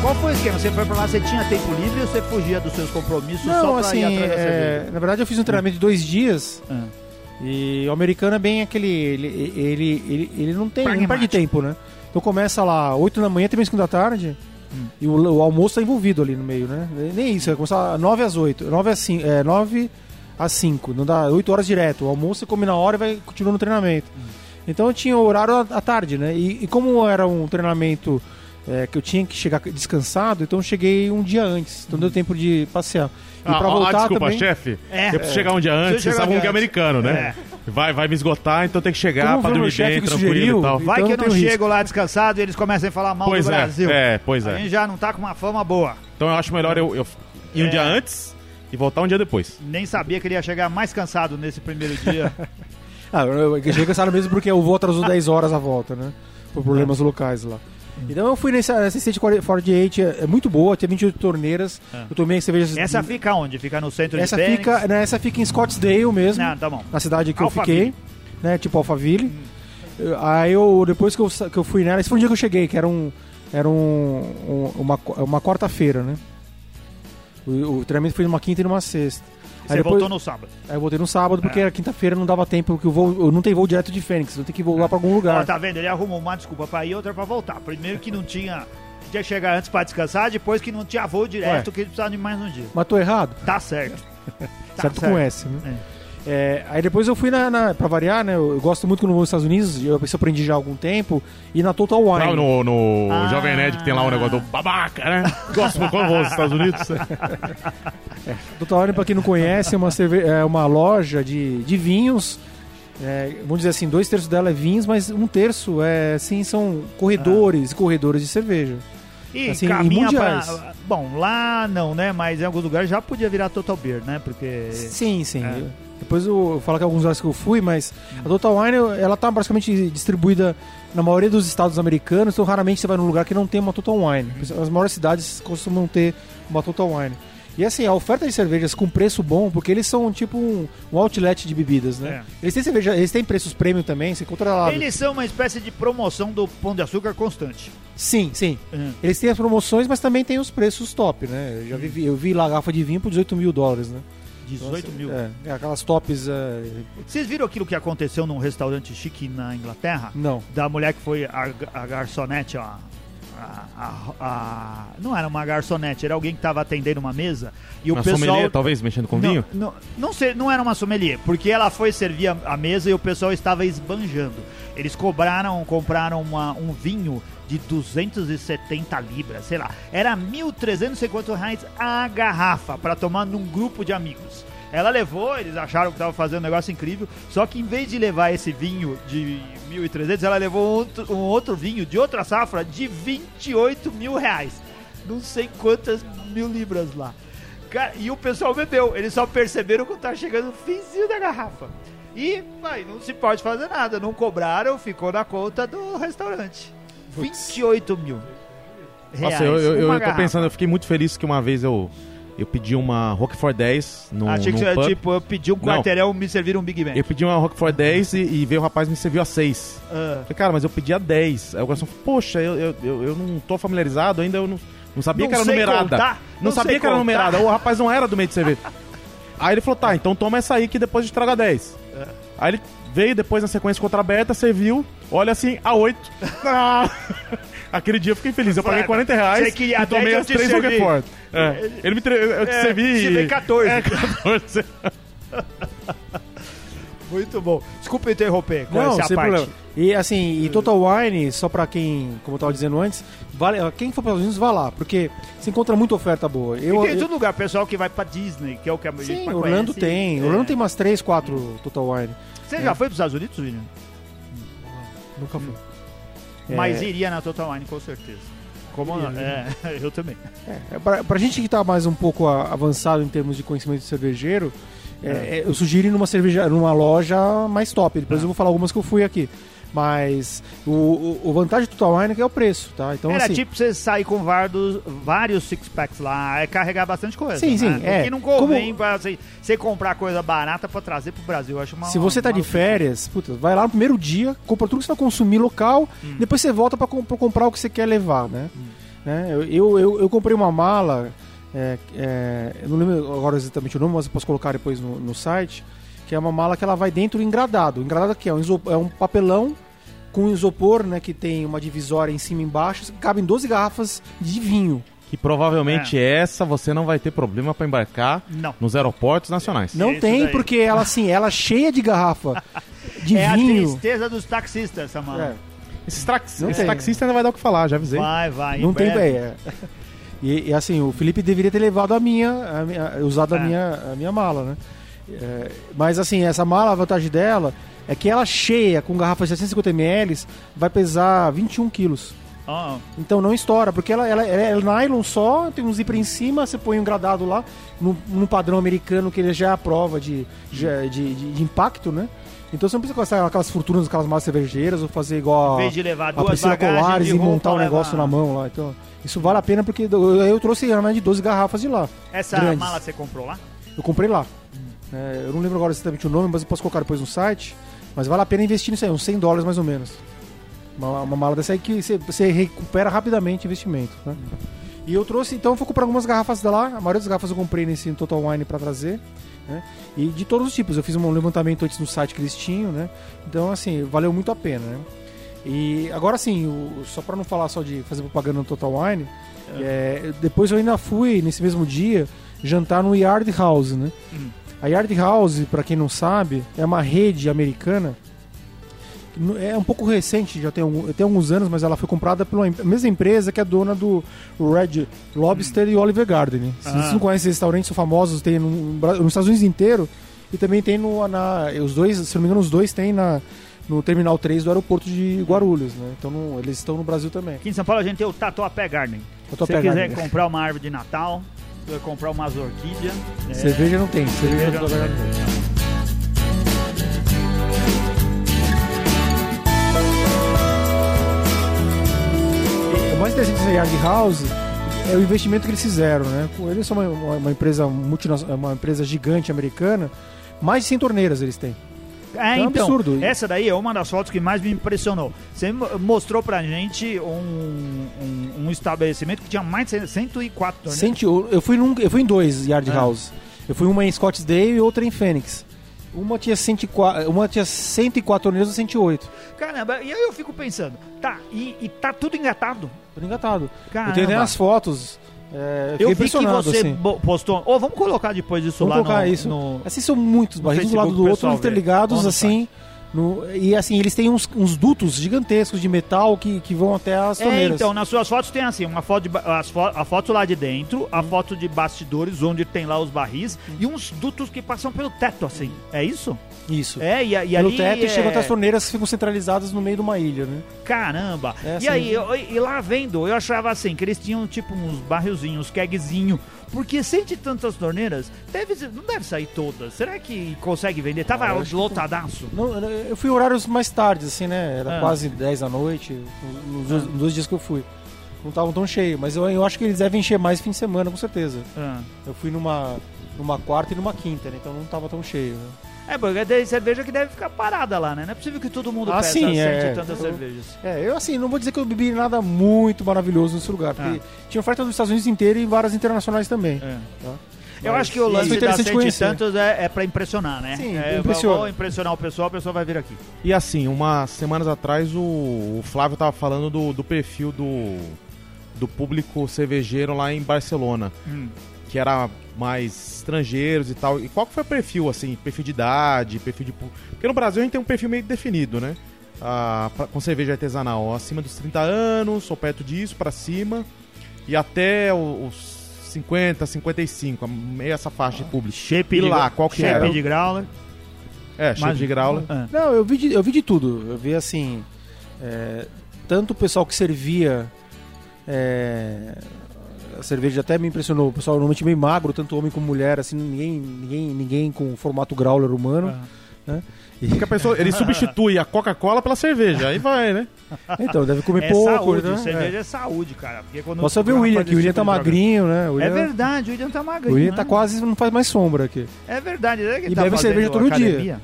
Qual foi o esquema? Você foi pra lá, você tinha tempo livre ou você fugia dos seus compromissos não, só pra assim, ir atrás da é... Na verdade, eu fiz um treinamento de dois dias. E o americano é bem aquele. Ele, ele, ele, ele não tem. Não perde tempo, né? Então começa lá 8 da manhã, até 5 da tarde. Hum. E o, o, almoço tá envolvido ali no meio, né? Nem isso, vai começar 9 às 8. 9 às 5. É, 9 às 5. Não dá 8 horas direto. O almoço você come na hora e vai continuar no treinamento. Hum. Então eu tinha o horário à tarde, né? E, e como era um treinamento é, que eu tinha que chegar descansado, então eu cheguei um dia antes. Então hum. deu tempo de passear. E ah, pra voltar ah, desculpa, também... chefe. É, eu preciso é. chegar um dia antes, vocês sabem que é americano, né? É. Vai, vai me esgotar, então tem que chegar Como pra dormir bem, tranquilo sugeriu, e tal. Vai então que eu não chego lá descansado e eles começam a falar mal pois do é, Brasil. É, pois é. A gente já não tá com uma fama boa. Então eu acho melhor eu, eu ir um é. dia antes e voltar um dia depois. Nem sabia que ele ia chegar mais cansado nesse primeiro dia. ah, eu cheguei cansado mesmo porque o voo atrasou 10 horas a volta, né? Por problemas locais lá. Então eu fui nessa, nessa State 48, é, é muito boa, tinha 28 torneiras. Ah. Eu tomei cerveja. Essa fica onde? Fica no centro essa de fica, né, Essa fica em Scottsdale mesmo. Não, tá bom. Na cidade que Alphaville. eu fiquei, né? Tipo Alphaville. Hum. Aí eu, depois que eu, que eu fui nela, esse foi um dia que eu cheguei, que era um. Era um, um uma, uma quarta-feira, né? O, o treinamento foi numa quinta e numa sexta. Você depois, voltou no sábado? Aí eu voltei no sábado porque é. quinta-feira não dava tempo, porque eu, vou, eu não tenho voo direto de Fênix, eu tenho que voar é. pra algum lugar. Ó, tá vendo? Ele arrumou uma desculpa pra ir e outra pra voltar. Primeiro que não tinha. Tinha que chegar antes pra descansar, depois que não tinha voo direto, Ué. que ele precisava de mais um dia. Mas tô errado? Tá certo. tá certo, com S, né? É. É, aí depois eu fui na, na. Pra variar, né? Eu, eu gosto muito quando vou nos Estados Unidos, eu, eu aprendi já há algum tempo, e na Total Wine. Não, no, no ah. Jovem Nerd que tem lá um negócio do babaca, né? Gosto muito quando vou nos Estados Unidos. é, Total Wine, pra quem não conhece, é uma, cerve é uma loja de, de vinhos. É, vamos dizer assim, dois terços dela é vinhos, mas um terço é assim, são corredores e ah. corredores de cerveja. E assim, caminha pra... Bom, lá não, né? Mas em alguns lugares já podia virar Total Beer, né? Porque. Sim, sim. É. Depois eu falo que alguns lugares que eu fui, mas a Total Wine, ela tá basicamente distribuída na maioria dos estados americanos, então raramente você vai num lugar que não tem uma Total Wine. As maiores cidades costumam ter uma Total Wine. E assim, a oferta de cervejas com preço bom, porque eles são tipo um, um outlet de bebidas, né? É. Eles têm cerveja, eles têm preços premium também, você encontra lá. Eles são uma espécie de promoção do pão de açúcar constante. Sim, sim. Uhum. Eles têm as promoções, mas também tem os preços top, né? Eu já vi, eu vi lá garrafa de vinho por 18 mil dólares, né? 18 Nossa, mil. É, aquelas tops. É... Vocês viram aquilo que aconteceu num restaurante chique na Inglaterra? Não. Da mulher que foi a, a garçonete, ó. A, a, a, não era uma garçonete, era alguém que estava atendendo uma mesa e uma o pessoal sommelier, talvez mexendo com não, vinho. Não, não, sei, não era uma sommelier, porque ela foi servir a, a mesa e o pessoal estava esbanjando. Eles cobraram, compraram uma, um vinho de 270 libras, sei lá. Era 1.350 reais a garrafa para tomar num grupo de amigos. Ela levou, eles acharam que estava fazendo um negócio incrível, só que em vez de levar esse vinho de 1.300, ela levou outro, um outro vinho de outra safra de 28 mil reais. Não sei quantas mil libras lá. E o pessoal bebeu, eles só perceberam quando tá chegando o finzinho da garrafa. E, aí, não se pode fazer nada, não cobraram, ficou na conta do restaurante. 28 mil. Reais, Nossa, eu, eu, eu, eu tô pensando, eu fiquei muito feliz que uma vez eu, eu pedi uma Rockford 10 no Achei que você, tipo, eu pedi um quarteirão, me serviram um Big Mac. Eu pedi uma Rockford 10 e, e veio o rapaz me serviu a 6. Uh. Falei, cara, mas eu pedi a 10. Aí o garçom falou, poxa, eu, eu, eu, eu não tô familiarizado ainda, eu não, não sabia não que era numerada. Contar, não, não sabia que era numerada. O rapaz não era do meio de cerveja. aí ele falou, tá, então toma essa aí que depois a gente traga 10. Uh. Aí ele veio depois na sequência contra aberta, serviu, olha assim, a 8. Ah! Aquele dia eu fiquei feliz. Eu paguei 40 reais e tomei as três Roquefort. É. Ele me eu te é, servi. Você 14. É, 14. Muito bom. Desculpa interromper com Não, essa sem parte. Problema. E assim, e Total Wine, só pra quem, como eu tava dizendo antes, vale, quem for para os Estados Unidos, vá lá, porque se encontra muita oferta boa. Eu, e tem todo lugar, pessoal que vai pra Disney, que é o que a gente Sim, Orlando conhece. tem. É. Orlando tem umas 3, 4 Total Wine. Você é. já foi pros Estados Unidos, William? Nunca fui. Mas é. iria na Total Wine, com certeza. Como? É, eu também. É, pra, pra gente que tá mais um pouco avançado em termos de conhecimento de cervejeiro, é, é. eu sugiro ir numa cerveja, numa loja mais top. Depois é. eu vou falar algumas que eu fui aqui. Mas o, o, o vantagem do Total Wine é, é o preço, tá? Então, Era assim, tipo você sair com vários, vários six-packs lá, é carregar bastante coisa. Sim, sim. Né? É. não convém Como... pra você, você, comprar coisa barata pra trazer pro Brasil. Eu acho uma, Se você tá de férias, puta, vai lá no primeiro dia, compra tudo que você vai consumir local, hum. depois você volta pra, pra, comprar o que você quer levar, né? Hum. né? Eu, eu, eu, eu comprei uma mala, é, é, eu não lembro agora exatamente o nome, mas eu posso colocar depois no, no site que é uma mala que ela vai dentro engradado. Engradado aqui é um, é um papelão com isopor, né, que tem uma divisória em cima e embaixo, cabem 12 garrafas de vinho. Que provavelmente é. essa você não vai ter problema para embarcar não. nos aeroportos nacionais. Não Isso tem, daí. porque ela assim, ela é cheia de garrafa de é vinho. É a tristeza dos taxistas, essa mala. É. Esse, tax, esse taxista ainda vai dar o que falar, já avisei. Vai, vai. Não tem ideia. E, e, assim, o Felipe deveria ter levado a minha, a minha usado é. a, minha, a minha mala, né? É, mas assim, essa mala, a vantagem dela é que ela cheia, com garrafa de 750 ml, vai pesar 21 quilos. Oh. Então não estoura, porque ela, ela, ela, é nylon só, tem um zíper em cima, você põe um gradado lá, no, no padrão americano que ele já é a prova de, de, de, de impacto, né? Então você não precisa gastar aquelas fortunas, aquelas massas cervejeiras, ou fazer igual a, de a Priscila Colares e montar um negócio na mão lá. Então, isso vale a pena porque eu, eu trouxe mais de 12 garrafas de lá. Essa grandes. mala você comprou lá? Eu comprei lá. É, eu não lembro agora exatamente o nome, mas eu posso colocar depois no site. Mas vale a pena investir nisso aí, uns 100 dólares mais ou menos. Uma, uma mala dessa aí que você, você recupera rapidamente o investimento. Né? E eu trouxe, então, eu fui comprar algumas garrafas da lá. A maioria das garrafas eu comprei nesse Total Wine para trazer. Né? E de todos os tipos. Eu fiz um levantamento antes no site que eles tinham, né? Então, assim, valeu muito a pena, né? E agora sim, o, só para não falar só de fazer propaganda no Total Wine, é. É, depois eu ainda fui, nesse mesmo dia, jantar no Yard House, né? Hum. A Yard House, para quem não sabe, é uma rede americana. É um pouco recente, já tem, tem alguns anos, mas ela foi comprada pela mesma empresa que é dona do Red Lobster hum. e Oliver Garden. Se ah. vocês não conhecem esses restaurantes, são famosos, tem no, nos Estados Unidos inteiro e também tem no, na, os dois, se não me engano, os dois tem na, no Terminal 3 do aeroporto de Guarulhos, né? Então no, eles estão no Brasil também. Aqui em São Paulo a gente tem o Tatuapé Garden. Se você quiser comprar uma árvore de Natal, comprar umas orquídeas. É... Cerveja não tem, cerveja, cerveja não tem. O mais interessante dessa Yard House é o investimento que eles fizeram, né? Eles são uma, uma, uma empresa multinacional, uma empresa gigante americana, mais de 100 torneiras eles têm. É, então, então, absurdo. essa daí é uma das fotos que mais me impressionou. Você mostrou pra gente um, um, um estabelecimento que tinha mais de 104 torneiras. Eu fui, num, eu fui em dois Yard é. House. Eu fui uma em Scottsdale e outra em Phoenix. Uma tinha, 104, uma tinha 104 torneiras e 108. Caramba, e aí eu fico pensando, tá, e, e tá tudo engatado? Tudo engatado. Caramba. Eu tenho as fotos. É, eu, eu vi que você assim. postou. Ou oh, vamos colocar depois isso vamos lá colocar no, isso. No, assim são muitos barris um do lado do outro, interligados assim. No, e assim, eles têm uns, uns, dutos gigantescos de metal que, que vão até as é, torneiras. É, então, nas suas fotos tem assim, uma foto de, as fo a foto lá de dentro, a foto de bastidores, onde tem lá os barris, e uns dutos que passam pelo teto, assim. É isso? Isso. É, e, e Pelo ali teto é... e chegam até as torneiras que ficam centralizadas no meio de uma ilha, né? Caramba! É assim, e aí, eu, e lá vendo, eu achava assim, que eles tinham tipo uns barrilzinhos, uns kegzinhos porque sente tantas torneiras, deve, não deve sair todas. Será que consegue vender? Tava ah, lotadaço. Que... Não, eu fui horários mais tardes, assim, né? Era ah. quase 10 da noite, nos, dois, ah. dois dias que eu fui não estavam tão cheios, mas eu, eu acho que eles devem encher mais fim de semana, com certeza. Ah. Eu fui numa, numa quarta e numa quinta, né? então não estava tão cheio. Né? É, porque tem cerveja que deve ficar parada lá, né? Não é possível que todo mundo ah, peça sim, é, tantas eu, cervejas. É, eu assim, não vou dizer que eu bebi nada muito maravilhoso nesse lugar, porque ah. tinha oferta dos Estados Unidos inteiro e várias internacionais também. É. Tá? Eu acho que o lance da Sete Tantos é, é pra impressionar, né? Sim, é, impressiona. impressionar o pessoal, o pessoal vai vir aqui. E assim, umas semanas atrás o, o Flávio tava falando do, do perfil do, do público cervejeiro lá em Barcelona. Hum. Que era mais estrangeiros e tal. E qual que foi o perfil, assim? Perfil de idade, perfil de. Porque no Brasil a gente tem um perfil meio definido, né? Ah, pra, com cerveja artesanal, acima dos 30 anos, ou perto disso, para cima. E até os 50, 55, meio essa faixa de público. Shape e lá, qual que shape era? de growler. É, shape de growler. É. Não, eu vi, de, eu vi de tudo. Eu vi assim. É, tanto o pessoal que servia é, a cerveja até me impressionou. O pessoal normalmente meio magro, tanto homem como mulher, assim, ninguém, ninguém, ninguém com formato growler humano. Uhum. Né? E... Porque a pessoa, ele substitui a Coca-Cola pela cerveja, aí vai, né? Então, deve comer é pouco. Saúde, né? Cerveja é. é saúde, cara. Porque quando Posso ver o William aqui, o William tá magrinho, né? William... É verdade, o William tá magrinho. O William tá né? tá quase, não faz mais sombra aqui. É verdade. É e tá bebe cerveja todo academia? dia.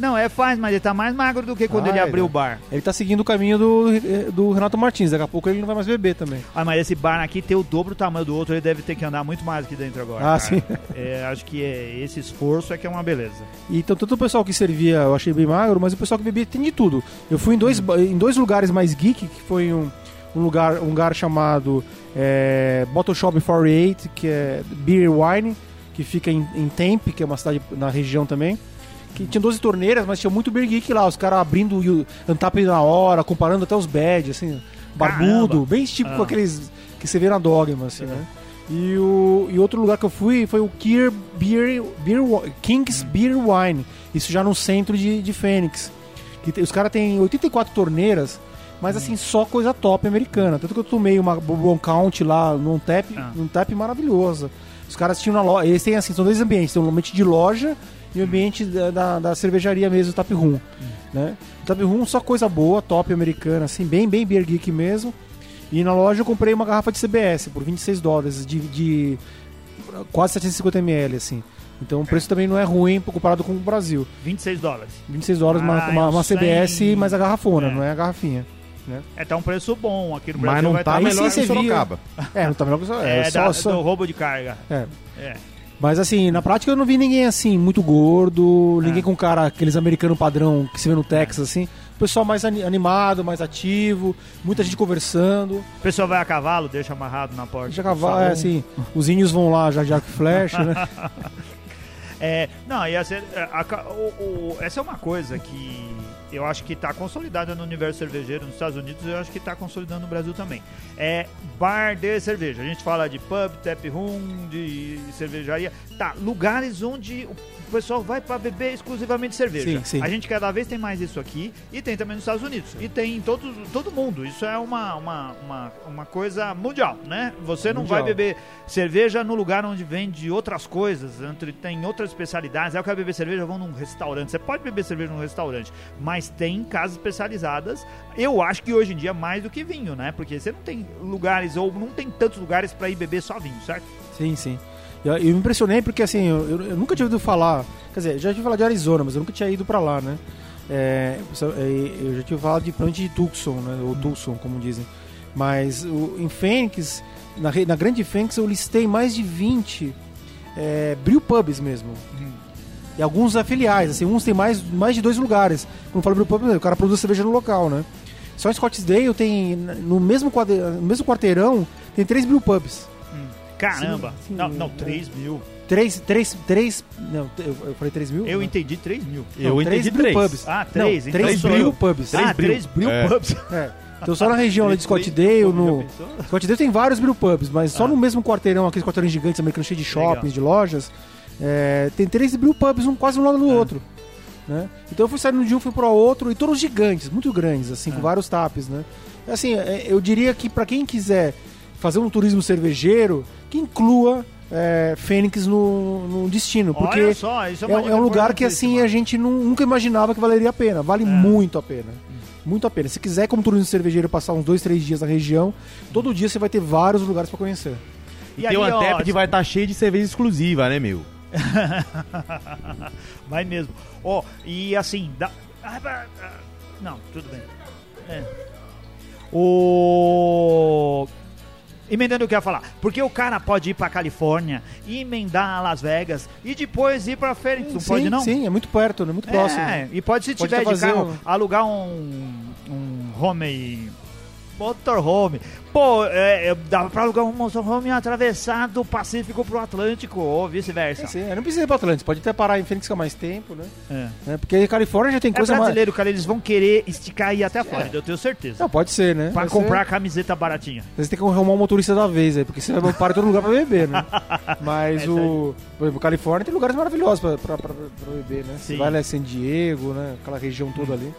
Não, é faz, mas ele tá mais magro do que quando ah, ele abriu é. o bar. Ele tá seguindo o caminho do, do Renato Martins. Daqui a pouco ele não vai mais beber também. Ah, mas esse bar aqui tem o dobro do tamanho do outro, ele deve ter que andar muito mais aqui dentro agora. Ah, cara. sim. É, acho que é, esse esforço é que é uma beleza. Então, tanto o pessoal que servia, eu achei bem magro, mas o pessoal que bebia tem de tudo. Eu fui em dois, hum. em dois lugares mais geek, que foi um, um lugar, um lugar chamado é, Bottle Shop 48, que é Beer Wine, que fica em, em Tempe, que é uma cidade na região também que tinha 12 torneiras, mas tinha muito Beer Geek lá, os caras abrindo o Antap na hora, comparando até os badges, assim, barbudo, Caramba. bem tipo ah. aqueles que você vê na Dogma, assim, né? E, o, e outro lugar que eu fui foi o Kier Beer, Beer King's hum. Beer Wine, isso já no centro de, de Fênix. Que tem, os caras têm 84 torneiras, mas assim, hum. só coisa top americana. Tanto que eu tomei uma Bourbon Count lá num tap, ah. num tap maravilhoso. Os caras tinham na loja. Eles têm assim, são dois ambientes. Tem um ambiente de loja e o ambiente da, da, da cervejaria mesmo, o Tap Room. Hum. Né? O Tap Room só coisa boa, top americana, assim, bem, bem beer geek mesmo. E na loja eu comprei uma garrafa de CBS por 26 dólares, de, de quase 750 ml, assim. Então o preço também não é ruim comparado com o Brasil. 26 dólares. 26 dólares, ah, uma, uma, uma CBS, mas a garrafona, é. não é a garrafinha. Né? É, tá um preço bom aqui no Brasil. Mas não tá tá melhor que Sorocaba. É, não tá melhor que Sorocaba. É, é só, da, só... do roubo de carga. É. é. Mas assim, na prática eu não vi ninguém assim, muito gordo, ninguém é. com cara, aqueles americanos padrão que se vê no Texas, assim. O pessoal mais animado, mais ativo, muita gente conversando. O pessoal vai a cavalo, deixa amarrado na porta. Deixa a cavalo, é assim, os índios vão lá, já já flecha, né? é, não, e essa, a, a, o, o, essa é uma coisa que eu acho que está consolidada no universo cervejeiro nos Estados Unidos eu acho que está consolidando no Brasil também. É bar de cerveja. A gente fala de pub, tap room, de cervejaria. Tá, lugares onde o pessoal vai para beber exclusivamente cerveja. Sim, sim. A gente cada vez tem mais isso aqui e tem também nos Estados Unidos. E tem em todo, todo mundo. Isso é uma, uma, uma, uma coisa mundial, né? Você não mundial. vai beber cerveja no lugar onde vende outras coisas, entre, tem outras especialidades. É eu quero beber cerveja, vou num restaurante. Você pode beber cerveja num restaurante, mas tem casas especializadas. Eu acho que hoje em dia mais do que vinho, né? Porque você não tem lugares, ou não tem tantos lugares para ir beber só vinho, certo? Sim, sim. Eu, eu me impressionei porque, assim, eu, eu, nunca tinha ouvido falar. Quer dizer, já tinha falar de Arizona, mas eu nunca tinha ido para lá, né? É, é, eu já tinha falado de plante de Tucson, né? Ou Tucson, como dizem. Mas o, em Fênix, na, na grande Fênix, eu listei mais de 20 é, brew pubs mesmo. Hum. E alguns afiliais, assim, uns tem mais, mais de dois lugares. Como falo brew pub, o cara produz cerveja no local, né? Só em Scottsdale tem, no mesmo, no mesmo quarteirão, tem três brew pubs. Caramba! Sim, sim, não, não, 3 mil. 3, 3, 3, não, eu, falei 3 mil? Eu não. entendi 3 mil. Eu não, entendi 3 pubs. Ah, 3, não, 3 então bril pubs. 3 ah, 3 bril é. pubs. É. Então só na região de Scottsdale, no... Scottsdale tem vários bril pubs, mas só ah. no mesmo quarteirão, aqueles quarteirões gigantes americanos cheios de shoppings, Legal. de lojas, é, tem três bril pubs, um quase um lado do é. outro. Né? Então eu fui saindo de um, fui para o outro, e todos gigantes, muito grandes, assim, com é. vários tapes, né? Assim, é, eu diria que para quem quiser fazer um turismo cervejeiro que inclua é, Fênix no, no, destino. Porque só, é, é, é, um lugar que assim a gente nunca imaginava que valeria a pena. Vale é. muito a pena. Muito a pena. Se quiser, como turismo cervejeiro, passar uns dois, três dias na região, todo dia você vai ter vários lugares para conhecer. E, e tem o Antep que vai estar tá cheio de cerveja exclusiva, né, meu? vai mesmo. Ó, oh, e assim, dá... não, tudo bem. É. O Emendando o que eu ia falar. Porque o cara pode ir pra Califórnia, emendar a Las Vegas e depois ir pra Phoenix, não sim, pode não? Sim, é muito perto, né? Muito próximo. É, e pode se pode tiver de carro, alugar um, um home motorhome. Pô, é, é, dava pra alugar um motorhome e atravessar do Pacífico pro Atlântico, ou vice-versa. É, sim, não precisa ir pro Atlântico, pode até parar em Phoenix com mais tempo, né? É. é porque a Califórnia já tem é coisa brasileiro, mais... cara, eles vão querer esticar e ir até a Flórida, eu tenho certeza. Não, pode ser, né? Pra comprar ser... camiseta baratinha. Você tem que arrumar um motorista da vez aí, porque você vai parar em todo lugar pra beber, né? Mas o... Por exemplo, Califórnia tem lugares maravilhosos pra, pra, pra, pra beber, né? Sim. Você vai lá em San Diego, né? Aquela região toda ali.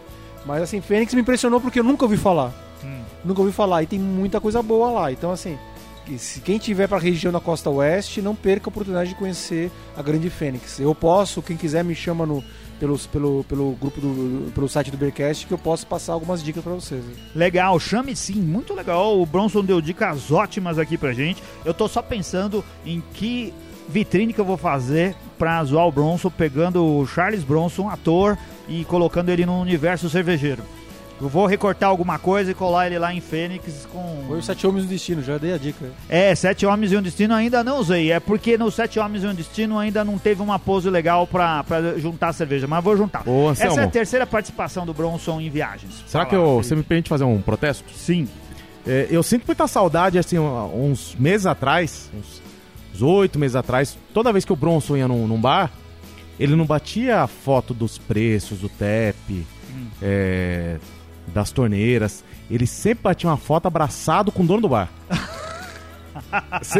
Mas assim, Fênix me impressionou porque eu nunca ouvi falar. Hum. Nunca ouvi falar. E tem muita coisa boa lá. Então, assim, se quem tiver para a região da costa oeste, não perca a oportunidade de conhecer a Grande Fênix. Eu posso, quem quiser me chama no, pelo, pelo, pelo grupo do pelo site do Beercast que eu posso passar algumas dicas para vocês. Legal, chame sim, muito legal. O Bronson deu dicas ótimas aqui pra gente. Eu tô só pensando em que vitrine que eu vou fazer pra zoar o Bronson, pegando o Charles Bronson, ator, e colocando ele no universo cervejeiro. Eu vou recortar alguma coisa e colar ele lá em Fênix com. Foi o Sete Homens do Destino, já dei a dica. É, Sete Homens e um Destino ainda não usei. É porque no Sete Homens e um Destino ainda não teve uma pose legal pra, pra juntar a cerveja, mas vou juntar. Ô, Essa é a terceira participação do Bronson em viagens. Será que eu, você me permite fazer um protesto? Sim. É, eu sinto muita saudade, assim, uns meses atrás, uns oito meses atrás, toda vez que o Bronson ia num, num bar, ele não batia a foto dos preços, do TEP, hum. é, das torneiras. Ele sempre batia uma foto abraçado com o dono do bar. Você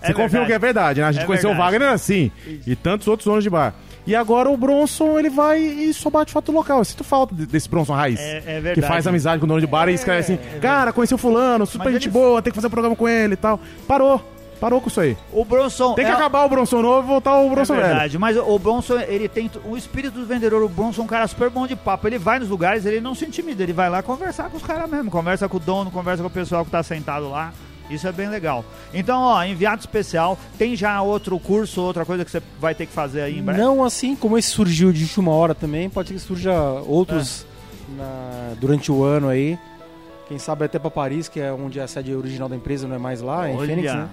é confirma que é verdade, né? A gente é conheceu verdade. o Wagner assim. Isso. E tantos outros donos de bar. E agora o Bronson, ele vai e só bate foto local. Eu sinto falta desse Bronson raiz. É, é verdade. Que faz amizade com o dono de bar e escreve assim: é, é Cara, conheci o fulano, super Mas gente ele... boa, tem que fazer um programa com ele e tal. Parou. Parou com isso aí. O Bronson. Tem que é... acabar o Bronson novo e voltar o Bronson é verdade, velho. mas o Bronson, ele tem. O espírito do vendedor, o Bronson é um cara super bom de papo. Ele vai nos lugares, ele não se intimida, ele vai lá conversar com os caras mesmo. Conversa com o dono, conversa com o pessoal que tá sentado lá. Isso é bem legal. Então, ó, enviado especial. Tem já outro curso, outra coisa que você vai ter que fazer aí em breve? Não, assim, como esse surgiu de última hora também, pode ser que surja outros é. na, durante o ano aí. Quem sabe até para Paris, que é onde é a sede original da empresa, não é mais lá, Olha. em Fênix, né?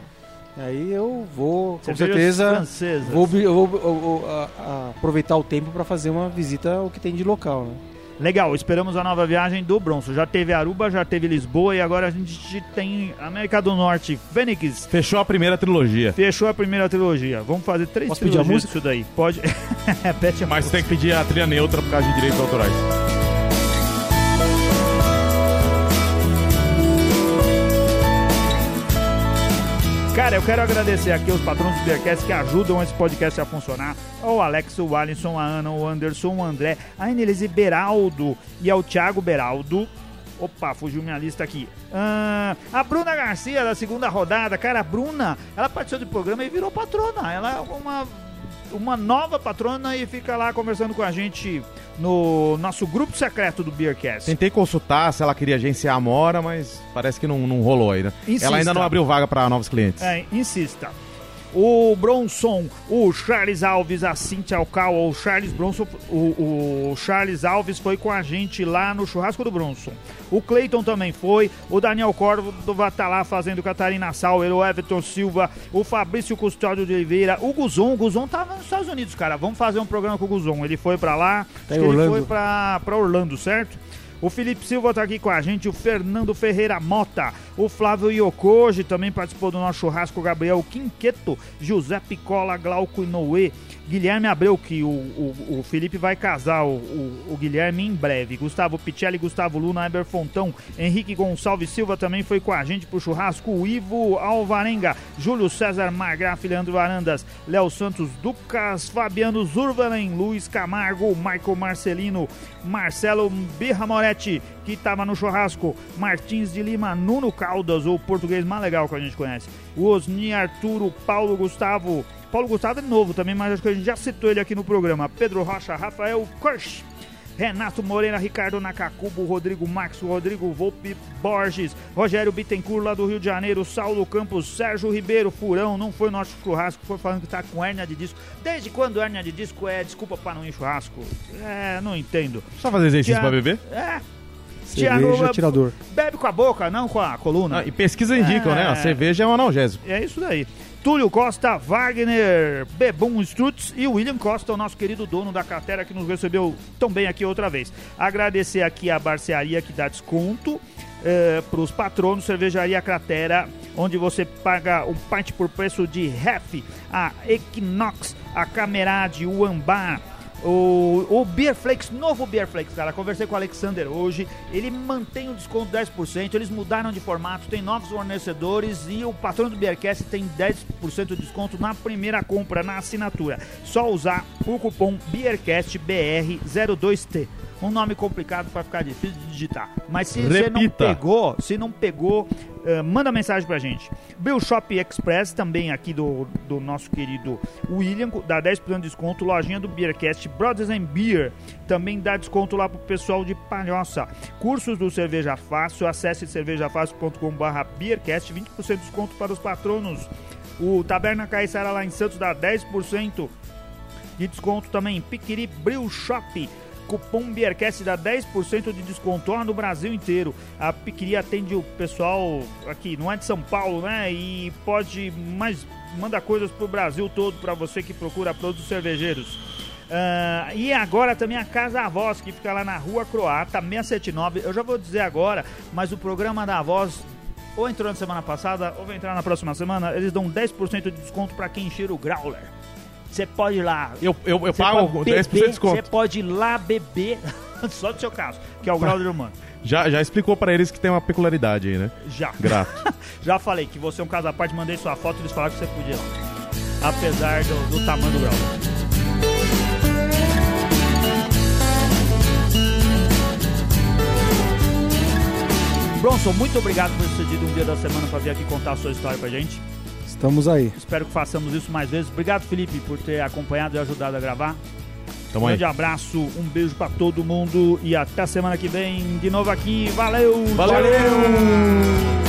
Aí eu vou, com certeza, vou, vou, vou, vou a, a, aproveitar o tempo para fazer uma visita ao que tem de local. Né? Legal, esperamos a nova viagem do Bronson. Já teve Aruba, já teve Lisboa e agora a gente tem América do Norte, Fênix. Fechou a primeira trilogia. Fechou a primeira trilogia. Vamos fazer três Posso trilogias pedir a música? disso daí. Pode. Pede a Mas música. tem que pedir a trilha neutra por causa de direitos autorais. Cara, eu quero agradecer aqui os patrões do Beercast que ajudam esse podcast a funcionar. O Alex, o Alisson, a Ana, o Anderson, o André, a Inelise Beraldo e ao Thiago Beraldo. Opa, fugiu minha lista aqui. Ah, a Bruna Garcia, da segunda rodada. Cara, a Bruna, ela participou do programa e virou patrona. Ela é uma uma nova patrona e fica lá conversando com a gente no nosso grupo secreto do Beercast. Tentei consultar se ela queria agenciar a Mora, mas parece que não, não rolou ainda. Insista. Ela ainda não abriu vaga para novos clientes. É, insista o Bronson, o Charles Alves, a Cintia Alcal, o Charles Bronson, o, o, Charles Alves foi com a gente lá no churrasco do Bronson. O Cleiton também foi, o Daniel Córdova tá lá fazendo Catarina Sauer, o Everton Silva, o Fabrício Custódio de Oliveira, o Guzon, o Guzon tava nos Estados Unidos, cara. Vamos fazer um programa com o Guzon. Ele foi para lá, tá acho que ele foi para Orlando, certo? O Felipe Silva está aqui com a gente, o Fernando Ferreira Mota, o Flávio Yokoji também participou do nosso churrasco, o Gabriel Quinqueto, José Picola, Glauco Inoue, Guilherme Abreu, que o, o, o Felipe vai casar o, o, Guilherme em breve. Gustavo Pichelli, Gustavo Luna, Eber Fontão, Henrique Gonçalves Silva também foi com a gente pro churrasco. O Ivo Alvarenga, Júlio César Margraf, Leandro Varandas, Léo Santos Ducas, Fabiano Zurvalen, Luiz Camargo, Michael Marcelino, Marcelo Birra Moretti, que estava no churrasco, Martins de Lima, Nuno Caldas, o português mais legal que a gente conhece, o Osni Arturo, Paulo Gustavo, Paulo Gustavo é novo também, mas acho que a gente já citou ele aqui no programa. Pedro Rocha, Rafael Kirsch, Renato Moreira, Ricardo Nakakubo, Rodrigo Max, Rodrigo Volpe Borges, Rogério Bittencourt lá do Rio de Janeiro, Saulo Campos, Sérgio Ribeiro, Furão, não foi nosso churrasco, foi falando que tá com hérnia de disco. Desde quando hérnia de disco é desculpa para não ir churrasco? É, não entendo. Só fazer exercício para beber? É. Cerveja, tirador. Bebe com a boca, não com a coluna. Ah, e pesquisa indicam, é... né? A cerveja é um analgésico. É isso daí. Túlio Costa, Wagner, Bebum Strutz e William Costa, o nosso querido dono da carteira que nos recebeu tão bem aqui outra vez. Agradecer aqui a barcearia que dá desconto eh, para os patronos, Cervejaria Cratera, onde você paga um pint por preço de ref, a Equinox, a Camerade, o Ambar, o, o Beer Flakes, novo Beer Flakes, cara. Conversei com o Alexander hoje. Ele mantém o desconto 10%. Eles mudaram de formato, tem novos fornecedores e o patrão do Beercast tem 10% de desconto na primeira compra, na assinatura. Só usar o cupom BeerCastBR02T um nome complicado para ficar difícil de digitar. Mas se você não pegou, se não pegou, uh, manda mensagem pra gente. Bill Shop Express, também aqui do, do nosso querido William, dá 10% de desconto. Lojinha do Beercast Brothers and Beer, também dá desconto lá pro pessoal de Palhoça. Cursos do Cerveja Fácil, acesse cervejafácil.com.br Beercast, 20% de desconto para os patronos. O Taberna Caiçara lá em Santos dá 10% de desconto também. Piquiri Brill Shop. Cupom Beercast dá 10% de desconto lá no Brasil inteiro. A Piquiri atende o pessoal aqui, não é de São Paulo, né? E pode mais manda coisas pro Brasil todo para você que procura produtos cervejeiros. Uh, e agora também a Casa Voz, que fica lá na Rua Croata, 679. Eu já vou dizer agora, mas o programa da Voz ou entrou na semana passada ou vai entrar na próxima semana. Eles dão 10% de desconto para quem encher o Growler. Você pode ir lá. Eu, eu, eu pago beber, 10% de desconto. Você pode ir lá beber, só do seu caso, que é o Growler humano. Já, já explicou para eles que tem uma peculiaridade aí, né? Já. Grato. já falei que você é um caso à parte, mandei sua foto e eles falaram que você podia. Apesar do, do tamanho do Growler. Bronson, muito obrigado por ter cedido um dia da semana para vir aqui contar a sua história pra gente. Estamos aí. Espero que façamos isso mais vezes. Obrigado, Felipe, por ter acompanhado e ajudado a gravar. Tamo um grande aí. abraço, um beijo para todo mundo e até semana que vem de novo aqui. Valeu! Valeu! Tchau.